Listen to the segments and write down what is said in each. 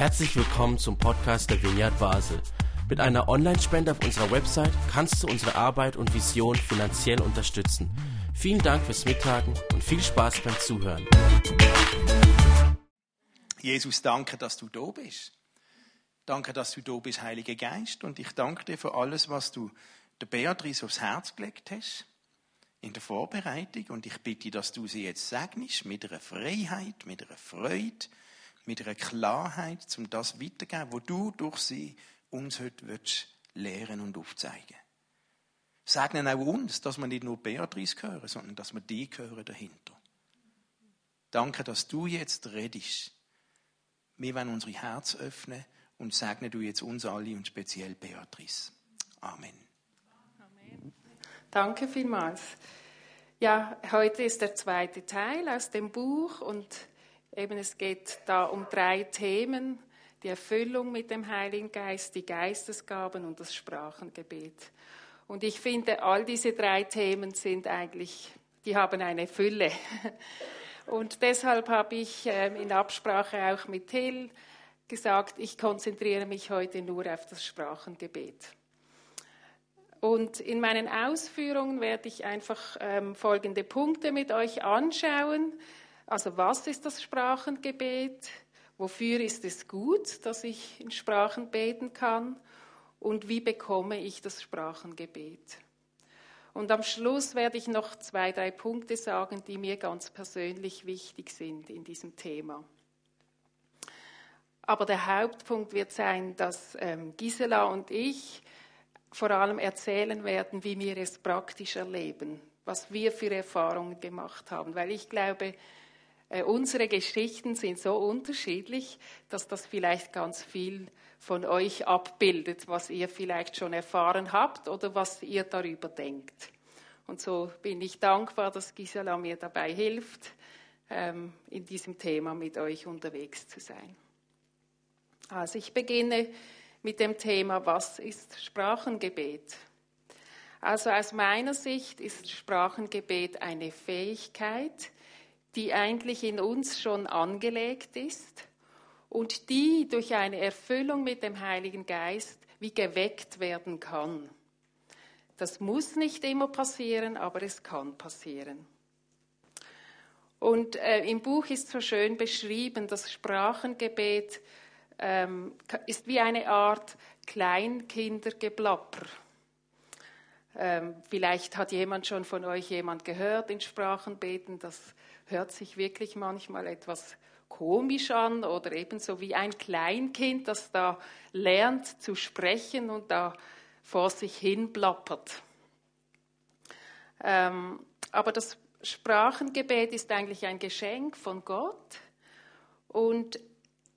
Herzlich willkommen zum Podcast der Vineyard Basel. Mit einer Online-Spende auf unserer Website kannst du unsere Arbeit und Vision finanziell unterstützen. Vielen Dank fürs Mittagen und viel Spaß beim Zuhören. Jesus, danke, dass du da bist. Danke, dass du da bist, Heiliger Geist. Und ich danke dir für alles, was du der Beatrice aufs Herz gelegt hast in der Vorbereitung. Und ich bitte, dass du sie jetzt segnest mit einer Freiheit, mit einer Freude, mit einer Klarheit, um das weiterzugeben, wo du durch sie uns heute lehren und aufzeigen. Segnen auch uns, dass wir nicht nur Beatrice hören, sondern dass wir die hören dahinter. Danke, dass du jetzt redest. Wir wollen unsere Herz öffnen und segne du jetzt uns alle und speziell Beatrice. Amen. Amen. Danke vielmals. Ja, heute ist der zweite Teil aus dem Buch und eben es geht da um drei Themen. Die Erfüllung mit dem Heiligen Geist, die Geistesgaben und das Sprachengebet. Und ich finde, all diese drei Themen sind eigentlich, die haben eine Fülle. Und deshalb habe ich ähm, in Absprache auch mit Till gesagt, ich konzentriere mich heute nur auf das Sprachengebet. Und in meinen Ausführungen werde ich einfach ähm, folgende Punkte mit euch anschauen. Also was ist das Sprachengebet? Wofür ist es gut, dass ich in Sprachen beten kann? Und wie bekomme ich das Sprachengebet? Und am Schluss werde ich noch zwei, drei Punkte sagen, die mir ganz persönlich wichtig sind in diesem Thema. Aber der Hauptpunkt wird sein, dass ähm, Gisela und ich vor allem erzählen werden, wie wir es praktisch erleben, was wir für Erfahrungen gemacht haben. Weil ich glaube, äh, unsere Geschichten sind so unterschiedlich, dass das vielleicht ganz viel von euch abbildet, was ihr vielleicht schon erfahren habt oder was ihr darüber denkt. Und so bin ich dankbar, dass Gisela mir dabei hilft, ähm, in diesem Thema mit euch unterwegs zu sein. Also ich beginne mit dem Thema, was ist Sprachengebet? Also aus meiner Sicht ist Sprachengebet eine Fähigkeit, die eigentlich in uns schon angelegt ist und die durch eine Erfüllung mit dem Heiligen Geist wie geweckt werden kann. Das muss nicht immer passieren, aber es kann passieren. Und äh, im Buch ist so schön beschrieben, das Sprachengebet ähm, ist wie eine Art Kleinkindergeplapper. Ähm, vielleicht hat jemand schon von euch jemand gehört in Sprachenbeten, das hört sich wirklich manchmal etwas komisch an oder ebenso wie ein Kleinkind, das da lernt zu sprechen und da vor sich hin plappert. Ähm, aber das Sprachengebet ist eigentlich ein Geschenk von Gott und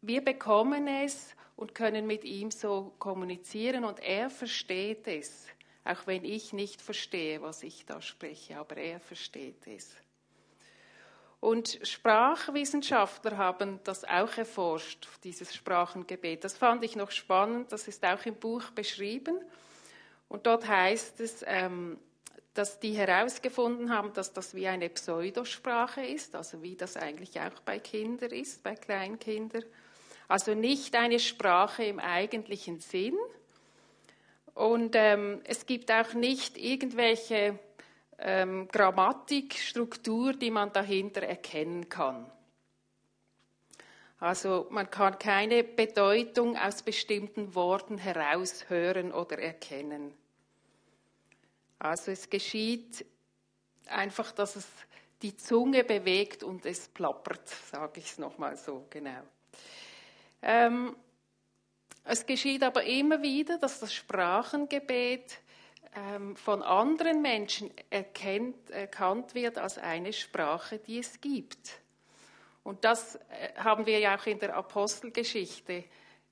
wir bekommen es und können mit ihm so kommunizieren und er versteht es, auch wenn ich nicht verstehe, was ich da spreche, aber er versteht es. Und Sprachwissenschaftler haben das auch erforscht, dieses Sprachengebet. Das fand ich noch spannend, das ist auch im Buch beschrieben. Und dort heißt es, ähm, dass die herausgefunden haben, dass das wie eine Pseudosprache ist, also wie das eigentlich auch bei Kindern ist, bei Kleinkindern. Also nicht eine Sprache im eigentlichen Sinn. Und ähm, es gibt auch nicht irgendwelche ähm, Grammatik, die man dahinter erkennen kann. Also man kann keine Bedeutung aus bestimmten Worten heraushören oder erkennen. Also es geschieht einfach, dass es die Zunge bewegt und es plappert, sage ich es nochmal so genau. Ähm, es geschieht aber immer wieder, dass das Sprachengebet von anderen Menschen erkennt, erkannt wird als eine Sprache, die es gibt. Und das äh, haben wir ja auch in der Apostelgeschichte,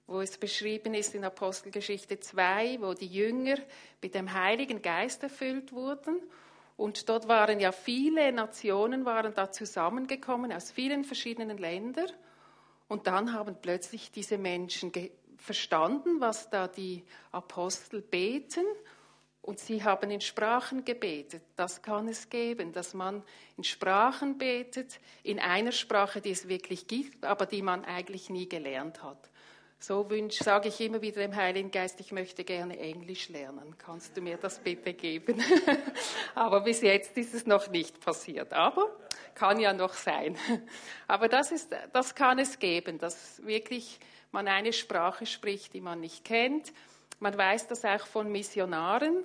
wo es beschrieben ist in Apostelgeschichte 2, wo die Jünger mit dem Heiligen Geist erfüllt wurden. Und dort waren ja viele Nationen waren da zusammengekommen aus vielen verschiedenen Ländern. Und dann haben plötzlich diese Menschen verstanden, was da die Apostel beten und sie haben in Sprachen gebetet. Das kann es geben, dass man in Sprachen betet, in einer Sprache, die es wirklich gibt, aber die man eigentlich nie gelernt hat. So wünsche, sage ich immer wieder dem Heiligen Geist, ich möchte gerne Englisch lernen. Kannst du mir das bitte geben? Aber bis jetzt ist es noch nicht passiert. Aber kann ja noch sein. Aber das, ist, das kann es geben, dass wirklich man eine Sprache spricht, die man nicht kennt. Man weiß das auch von Missionaren,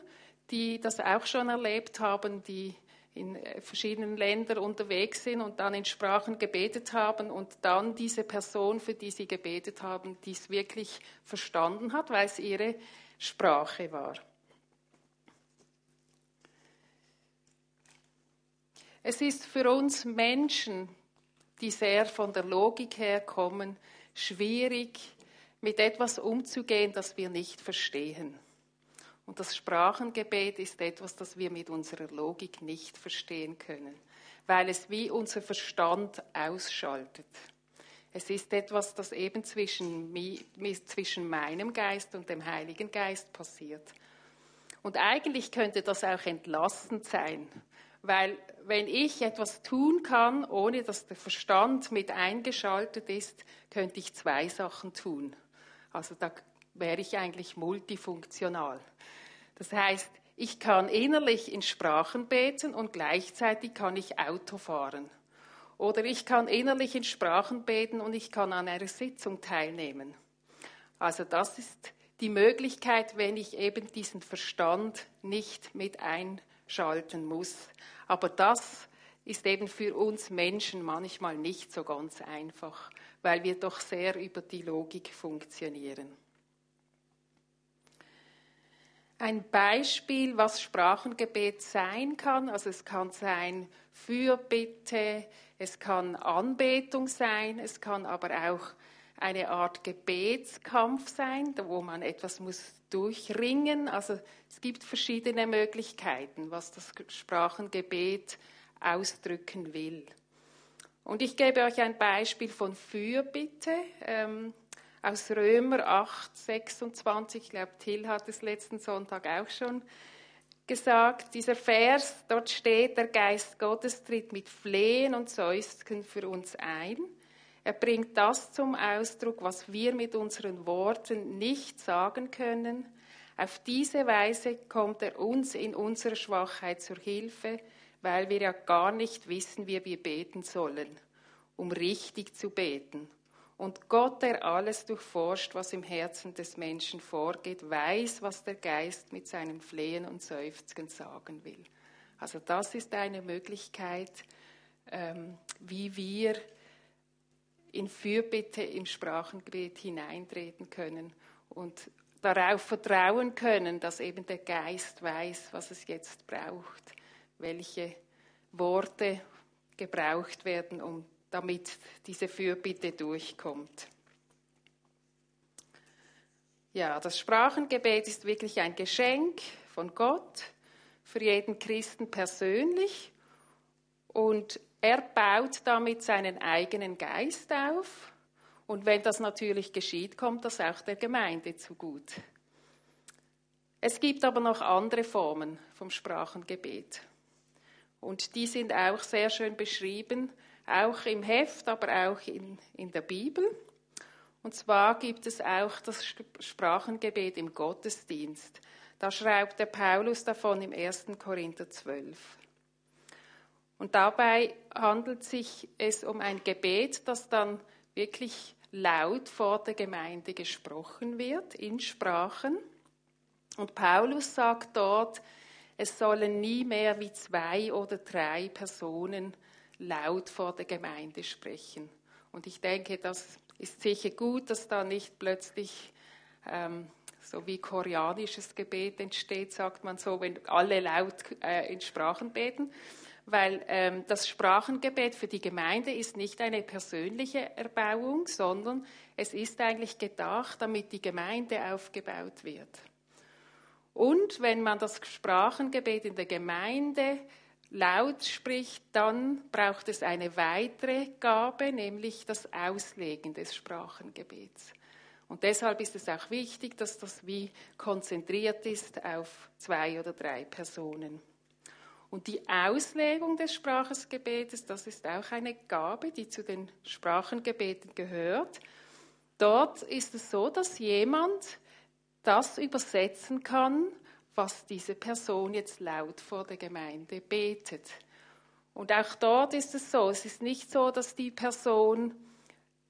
die das auch schon erlebt haben, die in verschiedenen Ländern unterwegs sind und dann in Sprachen gebetet haben und dann diese Person, für die sie gebetet haben, dies wirklich verstanden hat, weil es ihre Sprache war. Es ist für uns Menschen, die sehr von der Logik her kommen, schwierig, mit etwas umzugehen, das wir nicht verstehen. Und das Sprachengebet ist etwas, das wir mit unserer Logik nicht verstehen können, weil es wie unser Verstand ausschaltet. Es ist etwas, das eben zwischen, zwischen meinem Geist und dem Heiligen Geist passiert. Und eigentlich könnte das auch entlastend sein, weil wenn ich etwas tun kann, ohne dass der Verstand mit eingeschaltet ist, könnte ich zwei Sachen tun. Also da wäre ich eigentlich multifunktional. Das heißt, ich kann innerlich in Sprachen beten und gleichzeitig kann ich Auto fahren. Oder ich kann innerlich in Sprachen beten und ich kann an einer Sitzung teilnehmen. Also das ist die Möglichkeit, wenn ich eben diesen Verstand nicht mit einschalten muss. Aber das ist eben für uns Menschen manchmal nicht so ganz einfach, weil wir doch sehr über die Logik funktionieren. Ein Beispiel, was Sprachengebet sein kann, also es kann sein Fürbitte, es kann Anbetung sein, es kann aber auch eine Art Gebetskampf sein, wo man etwas muss durchringen. Also es gibt verschiedene Möglichkeiten, was das Sprachengebet ausdrücken will. Und ich gebe euch ein Beispiel von Fürbitte ähm, aus Römer 8, 26. Ich glaube, Till hat es letzten Sonntag auch schon gesagt. Dieser Vers, dort steht, der Geist Gottes tritt mit Flehen und Seufzen für uns ein. Er bringt das zum Ausdruck, was wir mit unseren Worten nicht sagen können. Auf diese Weise kommt er uns in unserer Schwachheit zur Hilfe, weil wir ja gar nicht wissen, wie wir beten sollen, um richtig zu beten. Und Gott, der alles durchforscht, was im Herzen des Menschen vorgeht, weiß, was der Geist mit seinen Flehen und Seufzen sagen will. Also das ist eine Möglichkeit, ähm, wie wir in Fürbitte im Sprachengebet hineintreten können und darauf vertrauen können, dass eben der Geist weiß, was es jetzt braucht, welche Worte gebraucht werden, um damit diese Fürbitte durchkommt. Ja, das Sprachengebet ist wirklich ein Geschenk von Gott für jeden Christen persönlich und er baut damit seinen eigenen Geist auf. Und wenn das natürlich geschieht, kommt das auch der Gemeinde zugut. Es gibt aber noch andere Formen vom Sprachengebet. Und die sind auch sehr schön beschrieben, auch im Heft, aber auch in, in der Bibel. Und zwar gibt es auch das Sprachengebet im Gottesdienst. Da schreibt der Paulus davon im 1. Korinther 12. Und dabei handelt sich es um ein Gebet, das dann wirklich laut vor der Gemeinde gesprochen wird, in Sprachen. Und Paulus sagt dort, es sollen nie mehr wie zwei oder drei Personen laut vor der Gemeinde sprechen. Und ich denke, das ist sicher gut, dass da nicht plötzlich ähm, so wie koreanisches Gebet entsteht, sagt man so, wenn alle laut äh, in Sprachen beten, weil ähm, das Sprachengebet für die Gemeinde ist nicht eine persönliche Erbauung, sondern es ist eigentlich gedacht, damit die Gemeinde aufgebaut wird. Und wenn man das Sprachengebet in der Gemeinde laut spricht, dann braucht es eine weitere Gabe, nämlich das Auslegen des Sprachengebets. Und deshalb ist es auch wichtig, dass das wie konzentriert ist auf zwei oder drei Personen. Und die Auslegung des Sprachensgebetes, das ist auch eine Gabe, die zu den Sprachengebeten gehört. dort ist es so, dass jemand das übersetzen kann, was diese Person jetzt laut vor der Gemeinde betet. Und auch dort ist es so, es ist nicht so, dass die Person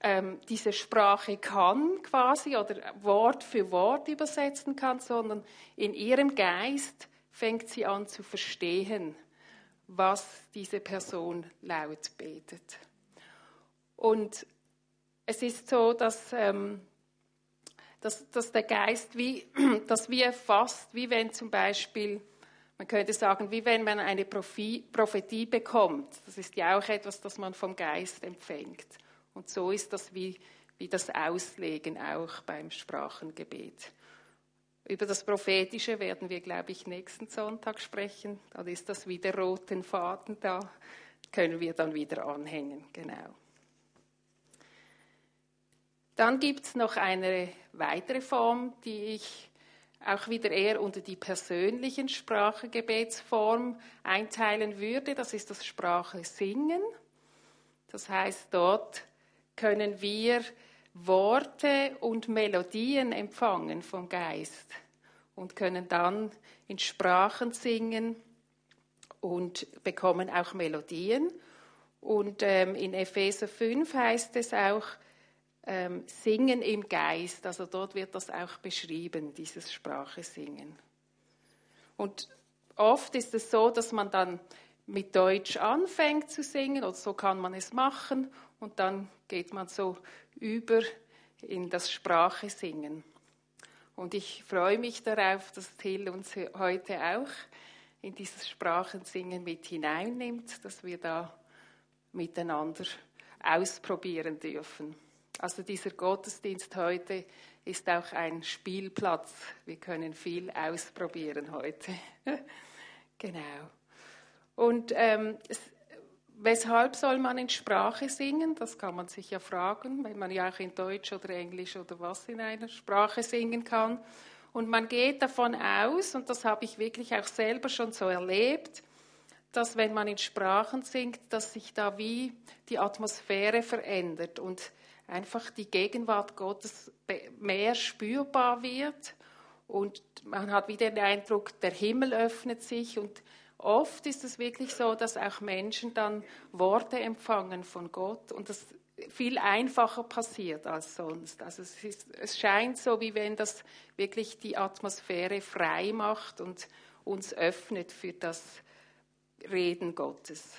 ähm, diese Sprache kann quasi oder Wort für Wort übersetzen kann, sondern in ihrem Geist fängt sie an zu verstehen, was diese Person laut betet. Und es ist so, dass, ähm, dass, dass der Geist wie, dass wir fast, wie wenn zum Beispiel man könnte sagen, wie wenn man eine Prophetie bekommt. Das ist ja auch etwas, das man vom Geist empfängt. Und so ist das wie, wie das Auslegen auch beim Sprachengebet. Über das Prophetische werden wir, glaube ich, nächsten Sonntag sprechen. Dann ist das wie der roten Faden da. Können wir dann wieder anhängen, genau. Dann gibt es noch eine weitere Form, die ich auch wieder eher unter die persönlichen Sprachgebetsform einteilen würde. Das ist das Sprache singen. Das heißt, dort können wir Worte und Melodien empfangen vom Geist und können dann in Sprachen singen und bekommen auch Melodien. Und ähm, in Epheser 5 heißt es auch, ähm, Singen im Geist. Also dort wird das auch beschrieben, dieses Sprache singen. Und oft ist es so, dass man dann mit Deutsch anfängt zu singen, oder so kann man es machen, und dann geht man so über in das Sprache singen. Und ich freue mich darauf, dass Till uns heute auch in dieses Sprachensingen mit hineinnimmt, dass wir da miteinander ausprobieren dürfen. Also dieser Gottesdienst heute ist auch ein Spielplatz. Wir können viel ausprobieren heute. genau. Und ähm, es, weshalb soll man in Sprache singen? Das kann man sich ja fragen, wenn man ja auch in Deutsch oder Englisch oder was in einer Sprache singen kann. Und man geht davon aus, und das habe ich wirklich auch selber schon so erlebt, dass wenn man in Sprachen singt, dass sich da wie die Atmosphäre verändert und einfach die Gegenwart Gottes mehr spürbar wird und man hat wieder den Eindruck, der Himmel öffnet sich und oft ist es wirklich so, dass auch Menschen dann Worte empfangen von Gott und das viel einfacher passiert als sonst. Also es, ist, es scheint so, wie wenn das wirklich die Atmosphäre frei macht und uns öffnet für das Reden Gottes.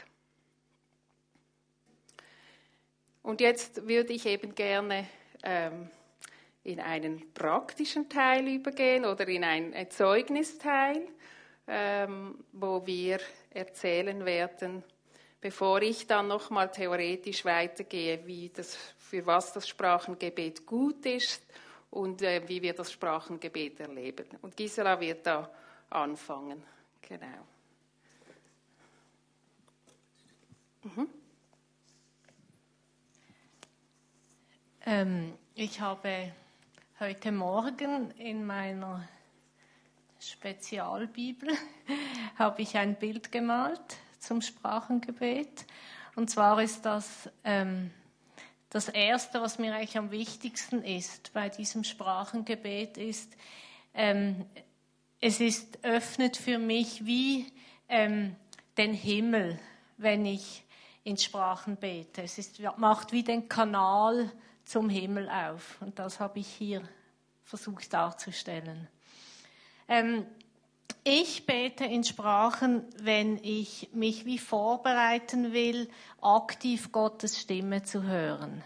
Und jetzt würde ich eben gerne ähm, in einen praktischen Teil übergehen oder in einen Zeugnisteil, ähm, wo wir erzählen werden, bevor ich dann nochmal theoretisch weitergehe, wie das, für was das Sprachengebet gut ist und äh, wie wir das Sprachengebet erleben. Und Gisela wird da anfangen. Genau. Mhm. Ähm, ich habe heute Morgen in meiner Spezialbibel habe ich ein Bild gemalt zum Sprachengebet. Und zwar ist das ähm, das Erste, was mir eigentlich am wichtigsten ist bei diesem Sprachengebet, ist, ähm, es ist, öffnet für mich wie ähm, den Himmel, wenn ich in Sprachen bete. Es ist, macht wie den Kanal zum Himmel auf. Und das habe ich hier versucht darzustellen. Ähm, ich bete in Sprachen, wenn ich mich wie vorbereiten will, aktiv Gottes Stimme zu hören.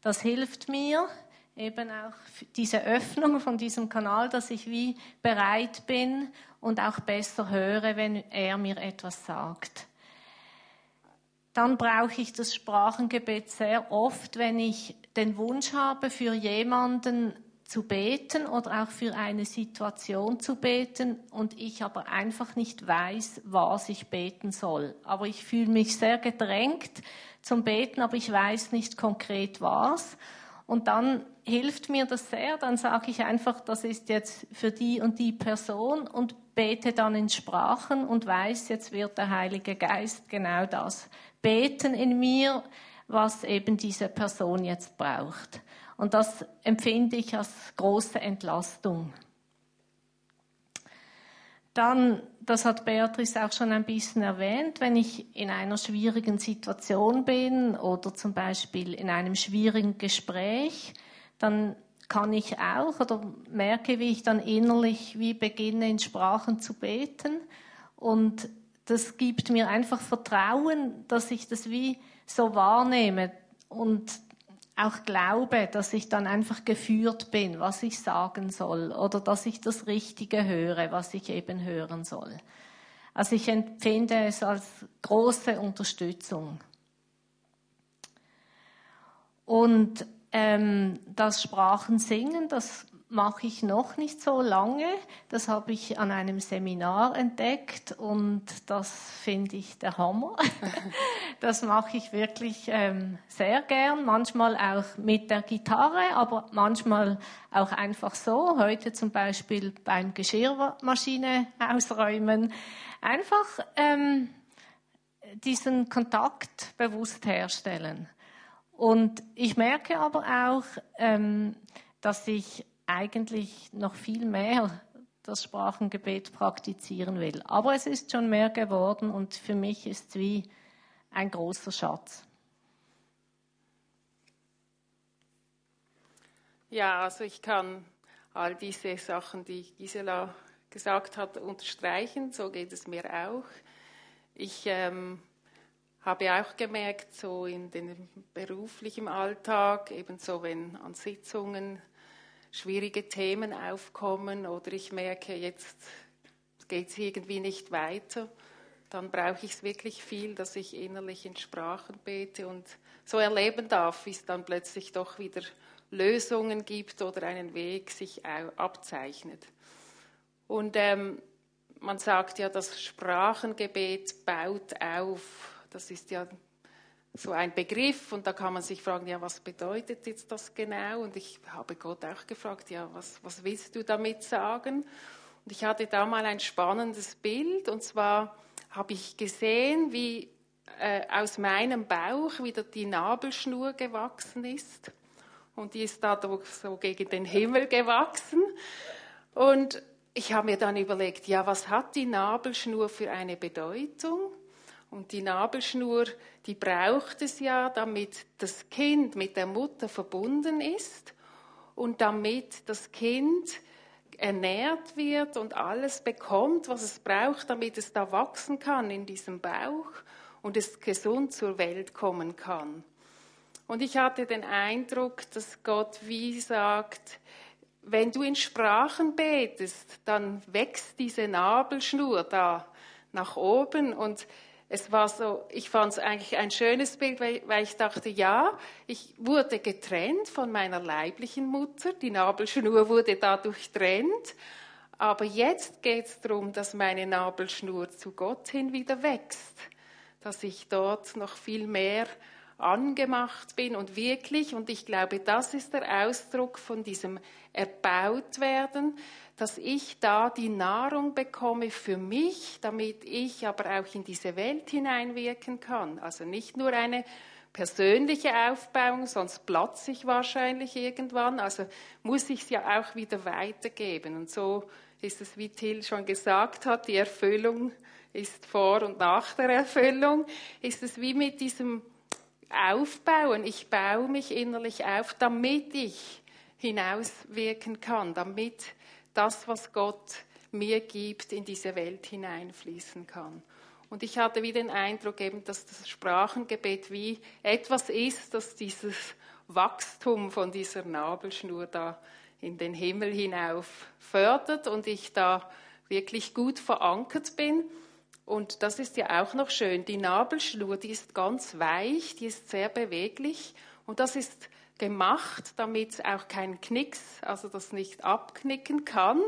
Das hilft mir eben auch diese Öffnung von diesem Kanal, dass ich wie bereit bin und auch besser höre, wenn er mir etwas sagt dann brauche ich das Sprachengebet sehr oft, wenn ich den Wunsch habe, für jemanden zu beten oder auch für eine Situation zu beten und ich aber einfach nicht weiß, was ich beten soll. Aber ich fühle mich sehr gedrängt zum Beten, aber ich weiß nicht konkret was. Und dann hilft mir das sehr, dann sage ich einfach, das ist jetzt für die und die Person und bete dann in Sprachen und weiß, jetzt wird der Heilige Geist genau das beten in mir, was eben diese Person jetzt braucht. Und das empfinde ich als große Entlastung. Dann, das hat Beatrice auch schon ein bisschen erwähnt, wenn ich in einer schwierigen Situation bin oder zum Beispiel in einem schwierigen Gespräch, dann kann ich auch oder merke, wie ich dann innerlich wie beginne in Sprachen zu beten und das gibt mir einfach Vertrauen, dass ich das wie so wahrnehme und auch glaube, dass ich dann einfach geführt bin, was ich sagen soll oder dass ich das Richtige höre, was ich eben hören soll. Also ich empfinde es als große Unterstützung. Und ähm, das Sprachensingen, das mache ich noch nicht so lange. Das habe ich an einem Seminar entdeckt und das finde ich der Hammer. Das mache ich wirklich ähm, sehr gern, manchmal auch mit der Gitarre, aber manchmal auch einfach so. Heute zum Beispiel beim Geschirrmaschine ausräumen. Einfach ähm, diesen Kontakt bewusst herstellen. Und ich merke aber auch, ähm, dass ich eigentlich noch viel mehr das Sprachengebet praktizieren will. Aber es ist schon mehr geworden und für mich ist es wie ein großer Schatz. Ja, also ich kann all diese Sachen, die Gisela gesagt hat, unterstreichen. So geht es mir auch. Ich ähm, habe auch gemerkt, so in den beruflichen Alltag, ebenso wenn an Sitzungen schwierige Themen aufkommen oder ich merke, jetzt geht es irgendwie nicht weiter, dann brauche ich es wirklich viel, dass ich innerlich in Sprachen bete und so erleben darf, wie es dann plötzlich doch wieder Lösungen gibt oder einen Weg sich abzeichnet. Und ähm, man sagt ja, das Sprachengebet baut auf. Das ist ja so ein Begriff und da kann man sich fragen, ja, was bedeutet jetzt das genau? Und ich habe Gott auch gefragt, ja, was, was willst du damit sagen? Und ich hatte da mal ein spannendes Bild und zwar habe ich gesehen, wie äh, aus meinem Bauch wieder die Nabelschnur gewachsen ist und die ist da so gegen den Himmel gewachsen und ich habe mir dann überlegt, ja, was hat die Nabelschnur für eine Bedeutung? Und die Nabelschnur, die braucht es ja, damit das Kind mit der Mutter verbunden ist und damit das Kind ernährt wird und alles bekommt, was es braucht, damit es da wachsen kann in diesem Bauch und es gesund zur Welt kommen kann. Und ich hatte den Eindruck, dass Gott wie sagt, wenn du in Sprachen betest, dann wächst diese Nabelschnur da nach oben und es war so, ich fand es eigentlich ein schönes Bild, weil, weil, ich dachte, ja, ich wurde getrennt von meiner leiblichen Mutter, die Nabelschnur wurde dadurch trennt, aber jetzt geht es darum, dass meine Nabelschnur zu Gott hin wieder wächst, dass ich dort noch viel mehr angemacht bin und wirklich, und ich glaube, das ist der Ausdruck von diesem erbaut werden, dass ich da die Nahrung bekomme für mich, damit ich aber auch in diese Welt hineinwirken kann. Also nicht nur eine persönliche Aufbauung, sonst platze ich wahrscheinlich irgendwann. Also muss ich es ja auch wieder weitergeben. Und so ist es, wie Till schon gesagt hat, die Erfüllung ist vor und nach der Erfüllung. Ist es wie mit diesem Aufbauen. Ich baue mich innerlich auf, damit ich hinauswirken kann, damit das, was Gott mir gibt, in diese Welt hineinfließen kann. Und ich hatte wie den Eindruck eben, dass das Sprachengebet wie etwas ist, das dieses Wachstum von dieser Nabelschnur da in den Himmel hinauf fördert und ich da wirklich gut verankert bin. Und das ist ja auch noch schön. Die Nabelschnur, die ist ganz weich, die ist sehr beweglich und das ist gemacht, damit auch kein Knicks, also das nicht abknicken kann,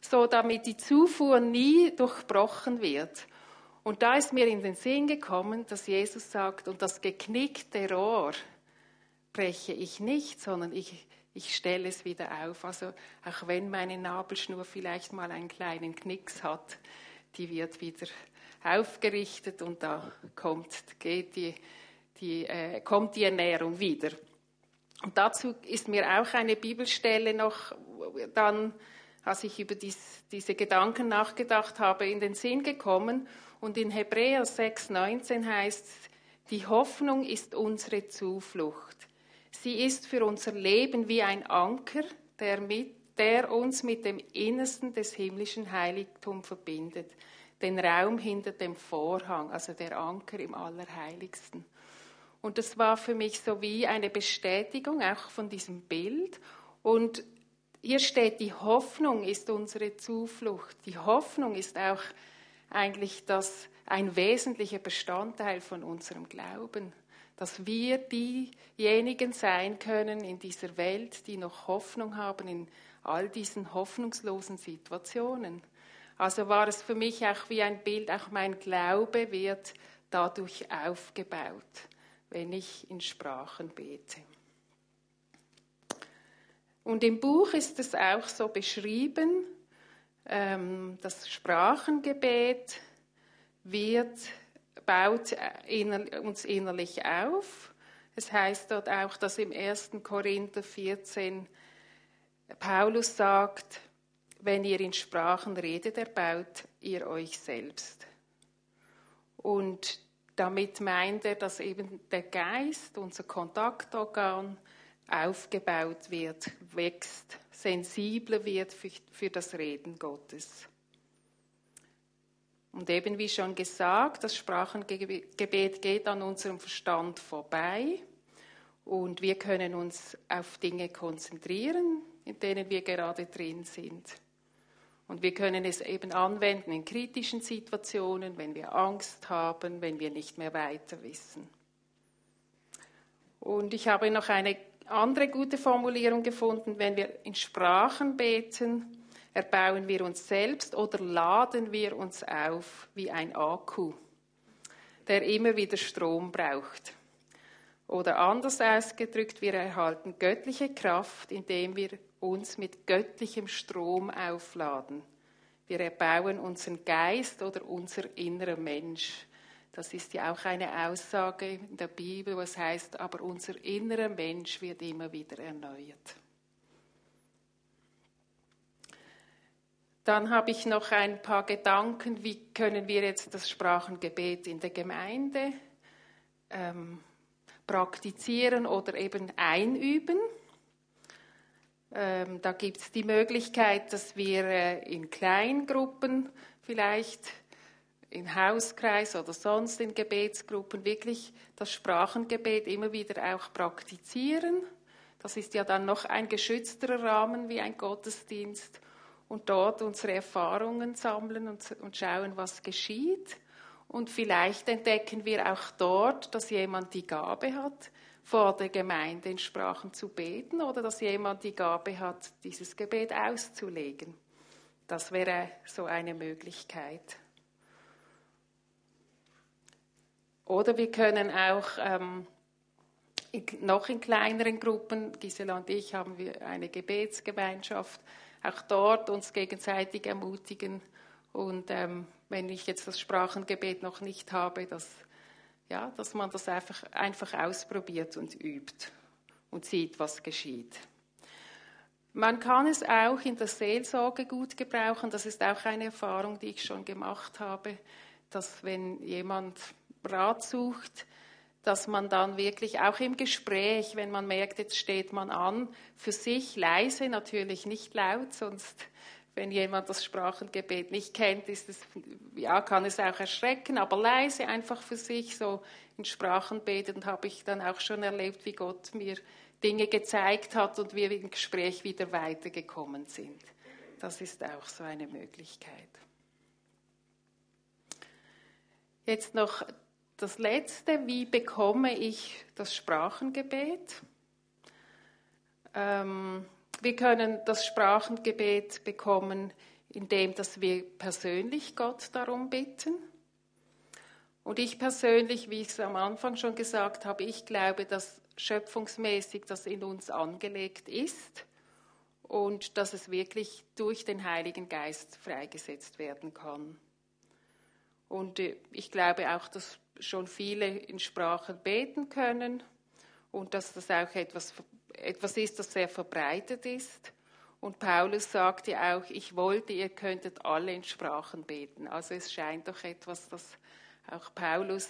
so damit die Zufuhr nie durchbrochen wird. Und da ist mir in den Sinn gekommen, dass Jesus sagt, und das geknickte Rohr breche ich nicht, sondern ich, ich stelle es wieder auf. Also auch wenn meine Nabelschnur vielleicht mal einen kleinen Knicks hat, die wird wieder aufgerichtet und da kommt, geht die, die, äh, kommt die Ernährung wieder. Und dazu ist mir auch eine Bibelstelle noch dann, als ich über dies, diese Gedanken nachgedacht habe, in den Sinn gekommen. Und in Hebräer 6,19 heißt es, die Hoffnung ist unsere Zuflucht. Sie ist für unser Leben wie ein Anker, der, mit, der uns mit dem Innersten des himmlischen Heiligtums verbindet, den Raum hinter dem Vorhang, also der Anker im Allerheiligsten. Und das war für mich so wie eine Bestätigung auch von diesem Bild. Und hier steht, die Hoffnung ist unsere Zuflucht. Die Hoffnung ist auch eigentlich das, ein wesentlicher Bestandteil von unserem Glauben, dass wir diejenigen sein können in dieser Welt, die noch Hoffnung haben in all diesen hoffnungslosen Situationen. Also war es für mich auch wie ein Bild, auch mein Glaube wird dadurch aufgebaut, wenn ich in Sprachen bete. Und im Buch ist es auch so beschrieben, ähm, das Sprachengebet wird, baut uns innerlich auf. Es heißt dort auch, dass im 1. Korinther 14 Paulus sagt, wenn ihr in Sprachen redet, erbaut ihr euch selbst. Und damit meint er, dass eben der Geist, unser Kontaktorgan, aufgebaut wird, wächst, sensibler wird für, für das Reden Gottes. Und eben wie schon gesagt, das Sprachengebet geht an unserem Verstand vorbei und wir können uns auf Dinge konzentrieren, in denen wir gerade drin sind. Und wir können es eben anwenden in kritischen Situationen, wenn wir Angst haben, wenn wir nicht mehr weiter wissen. Und ich habe noch eine andere gute Formulierung gefunden, wenn wir in Sprachen beten, erbauen wir uns selbst oder laden wir uns auf wie ein Akku, der immer wieder Strom braucht. Oder anders ausgedrückt, wir erhalten göttliche Kraft, indem wir uns mit göttlichem Strom aufladen. Wir erbauen unseren Geist oder unser innerer Mensch. Das ist ja auch eine Aussage in der Bibel, was heißt, aber unser innerer Mensch wird immer wieder erneuert. Dann habe ich noch ein paar Gedanken, wie können wir jetzt das Sprachengebet in der Gemeinde ähm, praktizieren oder eben einüben. Ähm, da gibt es die Möglichkeit, dass wir äh, in Kleingruppen vielleicht in Hauskreis oder sonst in Gebetsgruppen wirklich das Sprachengebet immer wieder auch praktizieren. Das ist ja dann noch ein geschützterer Rahmen wie ein Gottesdienst und dort unsere Erfahrungen sammeln und, und schauen, was geschieht. Und vielleicht entdecken wir auch dort, dass jemand die Gabe hat, vor der Gemeinde in Sprachen zu beten oder dass jemand die Gabe hat, dieses Gebet auszulegen. Das wäre so eine Möglichkeit. Oder wir können auch ähm, noch in kleineren Gruppen, Gisela und ich haben wir eine Gebetsgemeinschaft, auch dort uns gegenseitig ermutigen. Und ähm, wenn ich jetzt das Sprachengebet noch nicht habe, dass, ja, dass man das einfach, einfach ausprobiert und übt und sieht, was geschieht. Man kann es auch in der Seelsorge gut gebrauchen. Das ist auch eine Erfahrung, die ich schon gemacht habe, dass wenn jemand Rat sucht, dass man dann wirklich auch im Gespräch, wenn man merkt, jetzt steht man an, für sich leise, natürlich nicht laut, sonst wenn jemand das Sprachengebet nicht kennt, ist es, ja, kann es auch erschrecken, aber leise einfach für sich so in Sprachen beten, habe ich dann auch schon erlebt, wie Gott mir Dinge gezeigt hat und wir im Gespräch wieder weitergekommen sind. Das ist auch so eine Möglichkeit. Jetzt noch das letzte, wie bekomme ich das Sprachengebet? Ähm, wir können das Sprachengebet bekommen, indem dass wir persönlich Gott darum bitten. Und ich persönlich, wie ich es am Anfang schon gesagt habe, ich glaube, dass schöpfungsmäßig das in uns angelegt ist und dass es wirklich durch den Heiligen Geist freigesetzt werden kann. Und äh, ich glaube auch, dass schon viele in Sprachen beten können und dass das auch etwas etwas ist, das sehr verbreitet ist. Und Paulus sagt ja auch, ich wollte, ihr könntet alle in Sprachen beten. Also es scheint doch etwas, das auch Paulus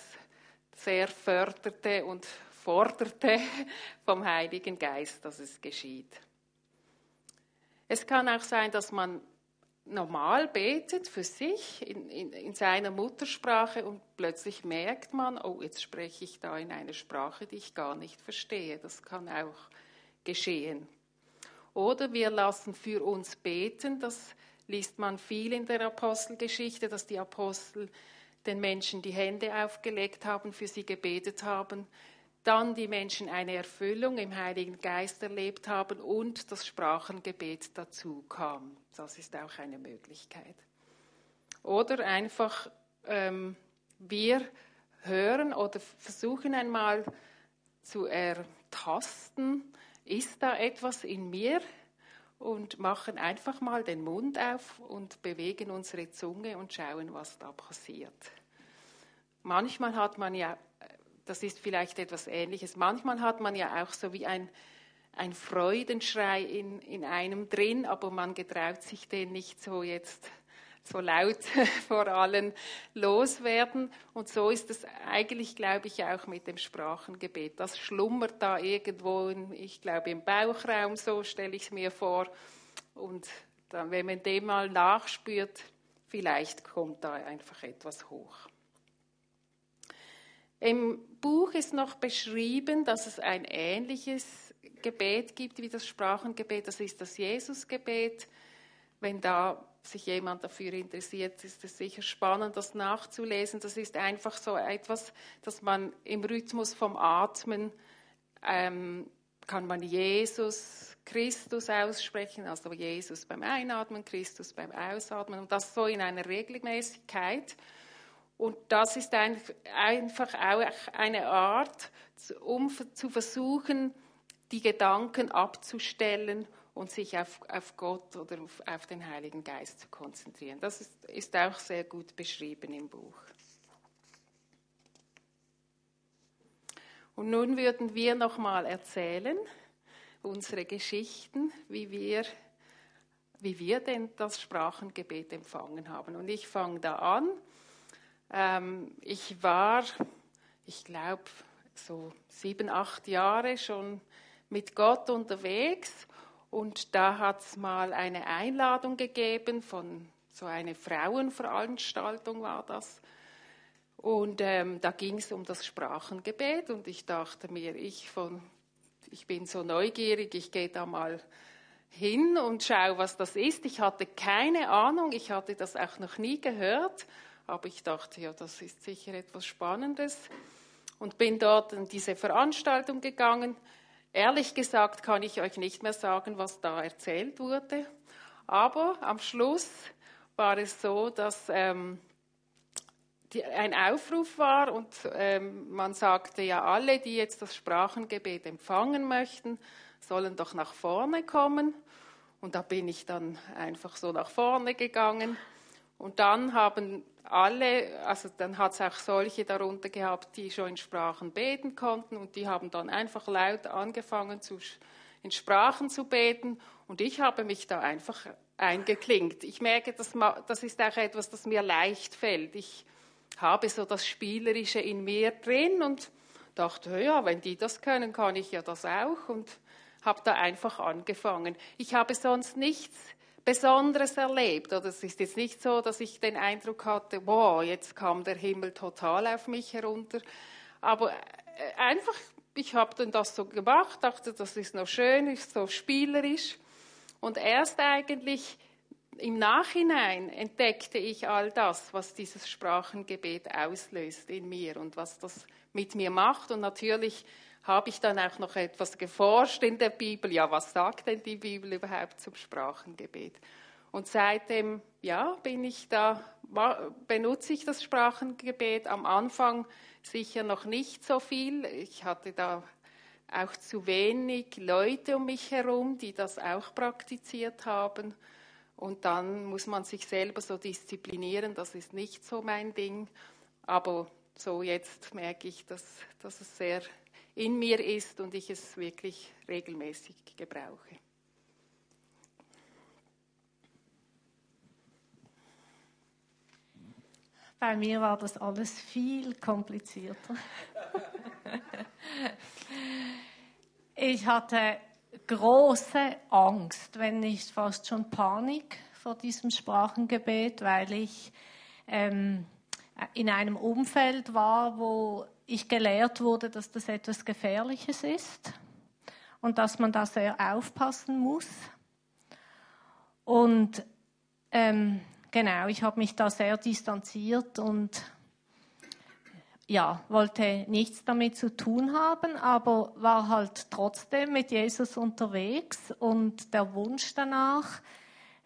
sehr förderte und forderte vom Heiligen Geist, dass es geschieht. Es kann auch sein, dass man normal betet für sich in, in, in, seiner Muttersprache und plötzlich merkt man, oh, jetzt spreche ich da in einer Sprache, die ich gar nicht verstehe. Das kann auch geschehen. Oder wir lassen für uns beten, das liest man viel in der Apostelgeschichte, dass die Apostel den Menschen die Hände aufgelegt haben, für sie gebetet haben, dann die Menschen eine Erfüllung im Heiligen Geist erlebt haben und das Sprachengebet dazu kam. Das ist auch eine Möglichkeit. Oder einfach ähm, wir hören oder versuchen einmal zu ertasten, ist da etwas in mir und machen einfach mal den Mund auf und bewegen unsere Zunge und schauen, was da passiert. Manchmal hat man ja, das ist vielleicht etwas Ähnliches, manchmal hat man ja auch so wie ein, ein Freudenschrei in, in einem drin, aber man getraut sich den nicht so jetzt so laut vor allen loswerden. Und so ist es eigentlich, glaube ich, auch mit dem Sprachengebet. Das schlummert da irgendwo, in, ich glaube, im Bauchraum, so stelle ich es mir vor. Und dann, wenn man dem mal nachspürt, vielleicht kommt da einfach etwas hoch. Im Buch ist noch beschrieben, dass es ein ähnliches Gebet gibt wie das Sprachengebet. Das ist das Jesusgebet. Wenn da sich jemand dafür interessiert, ist es sicher spannend, das nachzulesen. Das ist einfach so etwas, dass man im Rhythmus vom Atmen ähm, kann man Jesus, Christus aussprechen, also Jesus beim Einatmen, Christus beim Ausatmen und das so in einer Regelmäßigkeit. Und das ist einfach auch eine Art, um zu versuchen, die Gedanken abzustellen und sich auf, auf Gott oder auf, auf, den Heiligen Geist zu konzentrieren. Das ist, ist auch sehr gut beschrieben im Buch. Und nun würden wir noch mal erzählen unsere Geschichten, wie wir, wie wir denn das Sprachengebet empfangen haben. Und ich fange da an. Ähm, ich war, ich glaube, so sieben, acht Jahre schon mit Gott unterwegs und da hat es mal eine Einladung gegeben von so einer Frauenveranstaltung war das. Und ähm, da ging es um das Sprachengebet und ich dachte mir, ich, von, ich bin so neugierig, ich gehe da mal hin und schaue, was das ist. Ich hatte keine Ahnung, ich hatte das auch noch nie gehört, aber ich dachte, ja, das ist sicher etwas Spannendes und bin dort in diese Veranstaltung gegangen. Ehrlich gesagt kann ich euch nicht mehr sagen, was da erzählt wurde. Aber am Schluss war es so, dass ähm, die, ein Aufruf war und ähm, man sagte ja, alle, die jetzt das Sprachengebet empfangen möchten, sollen doch nach vorne kommen. Und da bin ich dann einfach so nach vorne gegangen. Und dann haben alle, also dann hat es auch solche darunter gehabt, die schon in Sprachen beten konnten und die haben dann einfach laut angefangen, zu, in Sprachen zu beten und ich habe mich da einfach eingeklingt. Ich merke, das, das ist auch etwas, das mir leicht fällt. Ich habe so das Spielerische in mir drin und dachte, ja, wenn die das können, kann ich ja das auch und habe da einfach angefangen. Ich habe sonst nichts Besonderes erlebt. Oder es ist jetzt nicht so, dass ich den Eindruck hatte, wow, jetzt kam der Himmel total auf mich herunter. Aber äh, einfach, ich habe dann das so gemacht, dachte, das ist noch schön, ist so spielerisch. Und erst eigentlich im Nachhinein entdeckte ich all das, was dieses Sprachengebet auslöst in mir und was das mit mir macht. Und natürlich habe ich dann auch noch etwas geforscht in der Bibel. Ja, was sagt denn die Bibel überhaupt zum Sprachengebet? Und seitdem, ja, bin ich da, benutze ich das Sprachengebet. Am Anfang sicher noch nicht so viel. Ich hatte da auch zu wenig Leute um mich herum, die das auch praktiziert haben. Und dann muss man sich selber so disziplinieren, das ist nicht so mein Ding. Aber so jetzt merke ich, dass, dass es sehr in mir ist und ich es wirklich regelmäßig gebrauche. Bei mir war das alles viel komplizierter. ich hatte große Angst, wenn nicht fast schon Panik vor diesem Sprachengebet, weil ich ähm, in einem Umfeld war, wo ich gelehrt wurde, dass das etwas Gefährliches ist und dass man da sehr aufpassen muss. Und ähm, genau, ich habe mich da sehr distanziert und ja, wollte nichts damit zu tun haben, aber war halt trotzdem mit Jesus unterwegs und der Wunsch danach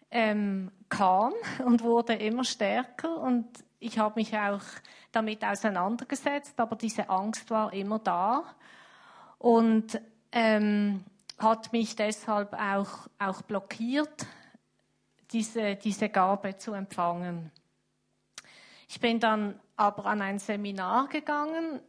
ähm, kam und wurde immer stärker und ich habe mich auch damit auseinandergesetzt, aber diese Angst war immer da und ähm, hat mich deshalb auch, auch blockiert, diese, diese Gabe zu empfangen. Ich bin dann aber an ein Seminar gegangen,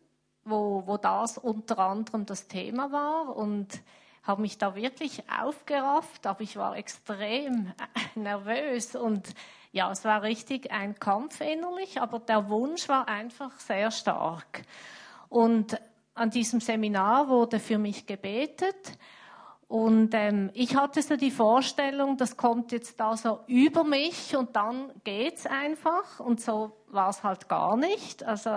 wo, wo das unter anderem das Thema war und habe mich da wirklich aufgerafft, aber ich war extrem nervös und ja, es war richtig ein Kampf innerlich, aber der Wunsch war einfach sehr stark. Und an diesem Seminar wurde für mich gebetet und ähm, ich hatte so die Vorstellung, das kommt jetzt da so über mich und dann geht's einfach. Und so war es halt gar nicht. Also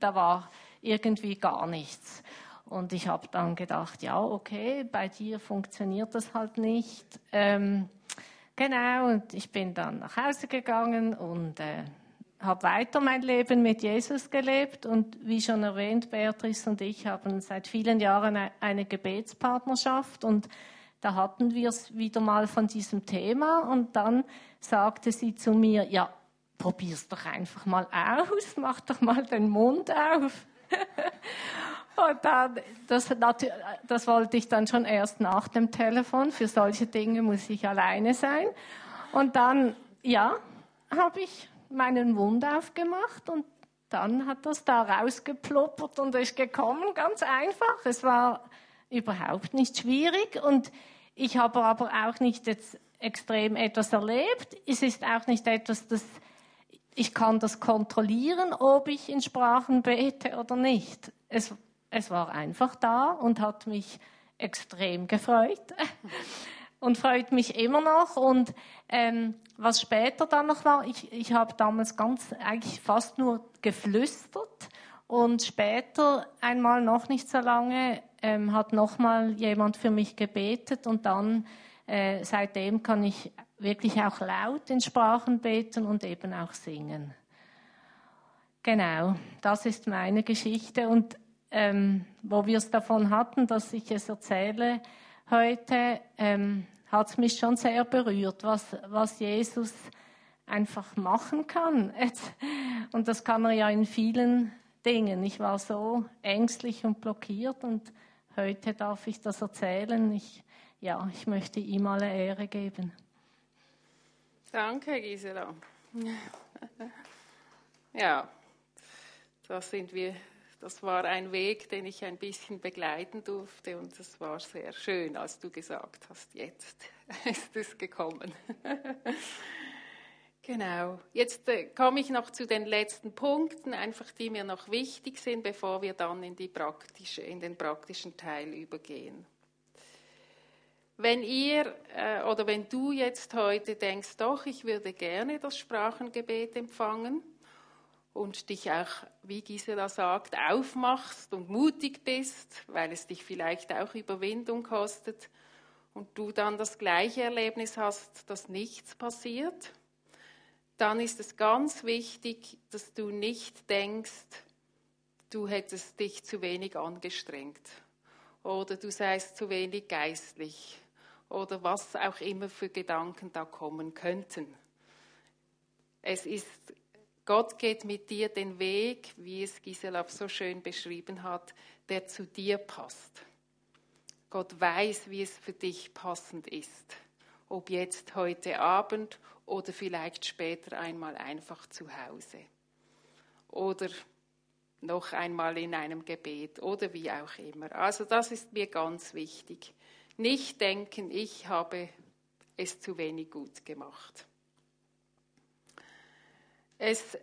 da war irgendwie gar nichts. Und ich habe dann gedacht, ja, okay, bei dir funktioniert das halt nicht. Ähm, genau, und ich bin dann nach Hause gegangen und äh, habe weiter mein Leben mit Jesus gelebt. Und wie schon erwähnt, Beatrice und ich haben seit vielen Jahren eine Gebetspartnerschaft. Und da hatten wir es wieder mal von diesem Thema. Und dann sagte sie zu mir, ja, probier's doch einfach mal aus, mach doch mal den Mund auf. und dann, das, das wollte ich dann schon erst nach dem Telefon, für solche Dinge muss ich alleine sein. Und dann, ja, habe ich meinen Mund aufgemacht und dann hat das da rausgeploppert und ist gekommen, ganz einfach. Es war überhaupt nicht schwierig und ich habe aber auch nicht jetzt extrem etwas erlebt. Es ist auch nicht etwas, das ich kann das kontrollieren, ob ich in Sprachen bete oder nicht. Es, es war einfach da und hat mich extrem gefreut und freut mich immer noch. Und ähm, was später dann noch war, ich, ich habe damals ganz eigentlich fast nur geflüstert und später einmal noch nicht so lange ähm, hat noch mal jemand für mich gebetet und dann äh, seitdem kann ich wirklich auch laut in Sprachen beten und eben auch singen. Genau, das ist meine Geschichte und ähm, wo wir es davon hatten, dass ich es erzähle heute, ähm, hat es mich schon sehr berührt, was, was Jesus einfach machen kann. Und das kann er ja in vielen Dingen. Ich war so ängstlich und blockiert und heute darf ich das erzählen. Ich, ja, ich möchte ihm alle Ehre geben. Danke, Gisela. Ja, das sind wir das war ein Weg, den ich ein bisschen begleiten durfte und es war sehr schön, als du gesagt hast, jetzt ist es gekommen. genau. Jetzt äh, komme ich noch zu den letzten Punkten, einfach die mir noch wichtig sind, bevor wir dann in, die praktische, in den praktischen Teil übergehen. Wenn ihr äh, oder wenn du jetzt heute denkst, doch, ich würde gerne das Sprachengebet empfangen, und dich auch, wie Gisela sagt, aufmachst und mutig bist, weil es dich vielleicht auch Überwindung kostet und du dann das gleiche Erlebnis hast, dass nichts passiert, dann ist es ganz wichtig, dass du nicht denkst, du hättest dich zu wenig angestrengt oder du seist zu wenig geistlich oder was auch immer für Gedanken da kommen könnten. Es ist Gott geht mit dir den Weg, wie es Gisela so schön beschrieben hat, der zu dir passt. Gott weiß, wie es für dich passend ist. Ob jetzt heute Abend oder vielleicht später einmal einfach zu Hause. Oder noch einmal in einem Gebet oder wie auch immer. Also das ist mir ganz wichtig. Nicht denken, ich habe es zu wenig gut gemacht. Es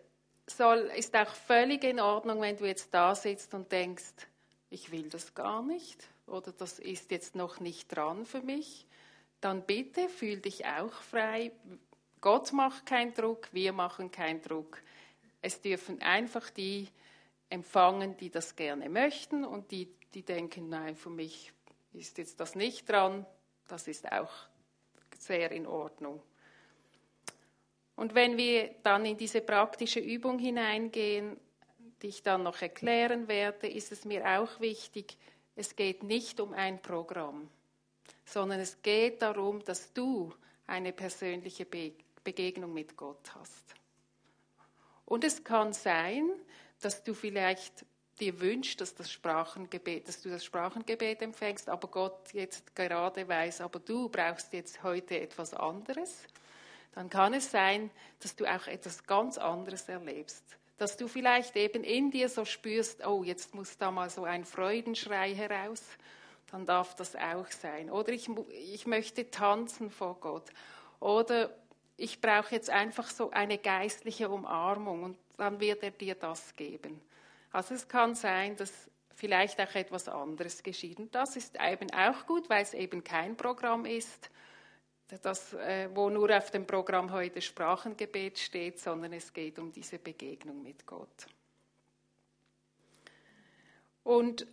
soll, ist auch völlig in Ordnung, wenn du jetzt da sitzt und denkst, ich will das gar nicht oder das ist jetzt noch nicht dran für mich. Dann bitte fühl dich auch frei. Gott macht keinen Druck, wir machen keinen Druck. Es dürfen einfach die empfangen, die das gerne möchten und die, die denken, nein, für mich ist jetzt das nicht dran. Das ist auch sehr in Ordnung. Und wenn wir dann in diese praktische Übung hineingehen, die ich dann noch erklären werde, ist es mir auch wichtig, es geht nicht um ein Programm, sondern es geht darum, dass du eine persönliche Begegnung mit Gott hast. Und es kann sein, dass du vielleicht dir wünschst, dass, das Sprachengebet, dass du das Sprachengebet empfängst, aber Gott jetzt gerade weiß, aber du brauchst jetzt heute etwas anderes, dann kann es sein, dass du auch etwas ganz anderes erlebst. Dass du vielleicht eben in dir so spürst, oh, jetzt muss da mal so ein Freudenschrei heraus, dann darf das auch sein. Oder ich, ich möchte tanzen vor Gott. Oder ich brauche jetzt einfach so eine geistliche Umarmung und dann wird er dir das geben. Also es kann sein, dass vielleicht auch etwas anderes geschieht. Und das ist eben auch gut, weil es eben kein Programm ist, das, äh, wo nur auf dem Programm heute Sprachengebet steht, sondern es geht um diese Begegnung mit Gott. Und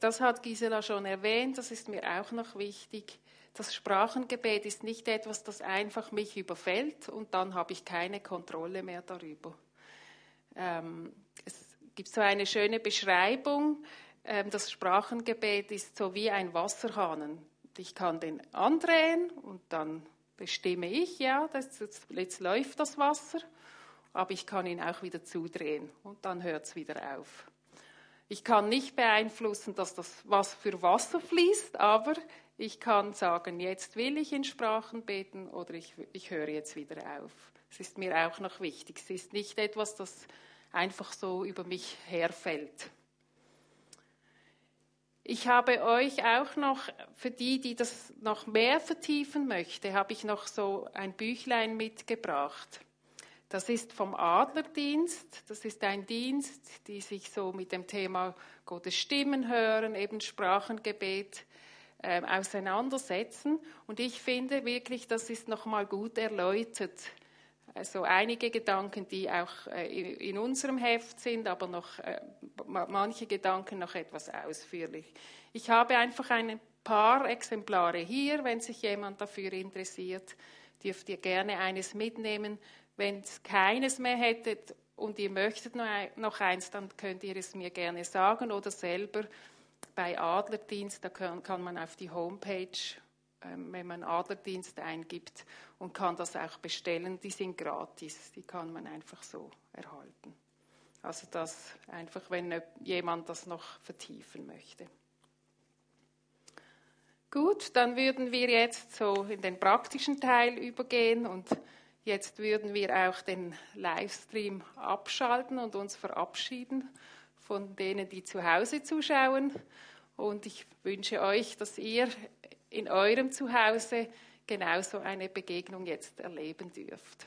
das hat Gisela schon erwähnt, das ist mir auch noch wichtig. Das Sprachengebet ist nicht etwas, das einfach mich überfällt und dann habe ich keine Kontrolle mehr darüber. Ähm, es gibt so eine schöne Beschreibung. Ähm, das Sprachengebet ist so wie ein Wasserhahn. Ich kann den andrehen und dann bestimme ich, ja, das, jetzt, jetzt läuft das Wasser, aber ich kann ihn auch wieder zudrehen und dann hört es wieder auf. Ich kann nicht beeinflussen, dass das was für Wasser fließt, aber ich kann sagen, jetzt will ich in Sprachen beten oder ich, ich höre jetzt wieder auf. Es ist mir auch noch wichtig. Es ist nicht etwas, das einfach so über mich herfällt. Ich habe euch auch noch, für die, die das noch mehr vertiefen möchte, habe ich noch so ein Büchlein mitgebracht. Das ist vom Adlerdienst. Das ist ein Dienst, die sich so mit dem Thema Gottes Stimmen hören, eben Sprachengebet äh, auseinandersetzen. Und ich finde wirklich, das ist nochmal gut erläutert, also einige Gedanken, die auch äh, in unserem Heft sind, aber noch äh, manche Gedanken noch etwas ausführlich. Ich habe einfach ein paar Exemplare hier, wenn sich jemand dafür interessiert, dürft ihr gerne eines mitnehmen. Wenn es keines mehr hättet und ihr möchtet noch eins, dann könnt ihr es mir gerne sagen oder selber bei Adlerdienst, da kann man auf die Homepage wenn man Adlerdienst eingibt und kann das auch bestellen. Die sind gratis, die kann man einfach so erhalten. Also das einfach, wenn jemand das noch vertiefen möchte. Gut, dann würden wir jetzt so in den praktischen Teil übergehen und jetzt würden wir auch den Livestream abschalten und uns verabschieden von denen, die zu Hause zuschauen. Und ich wünsche euch, dass ihr in eurem Zuhause genauso eine Begegnung jetzt erleben dürft.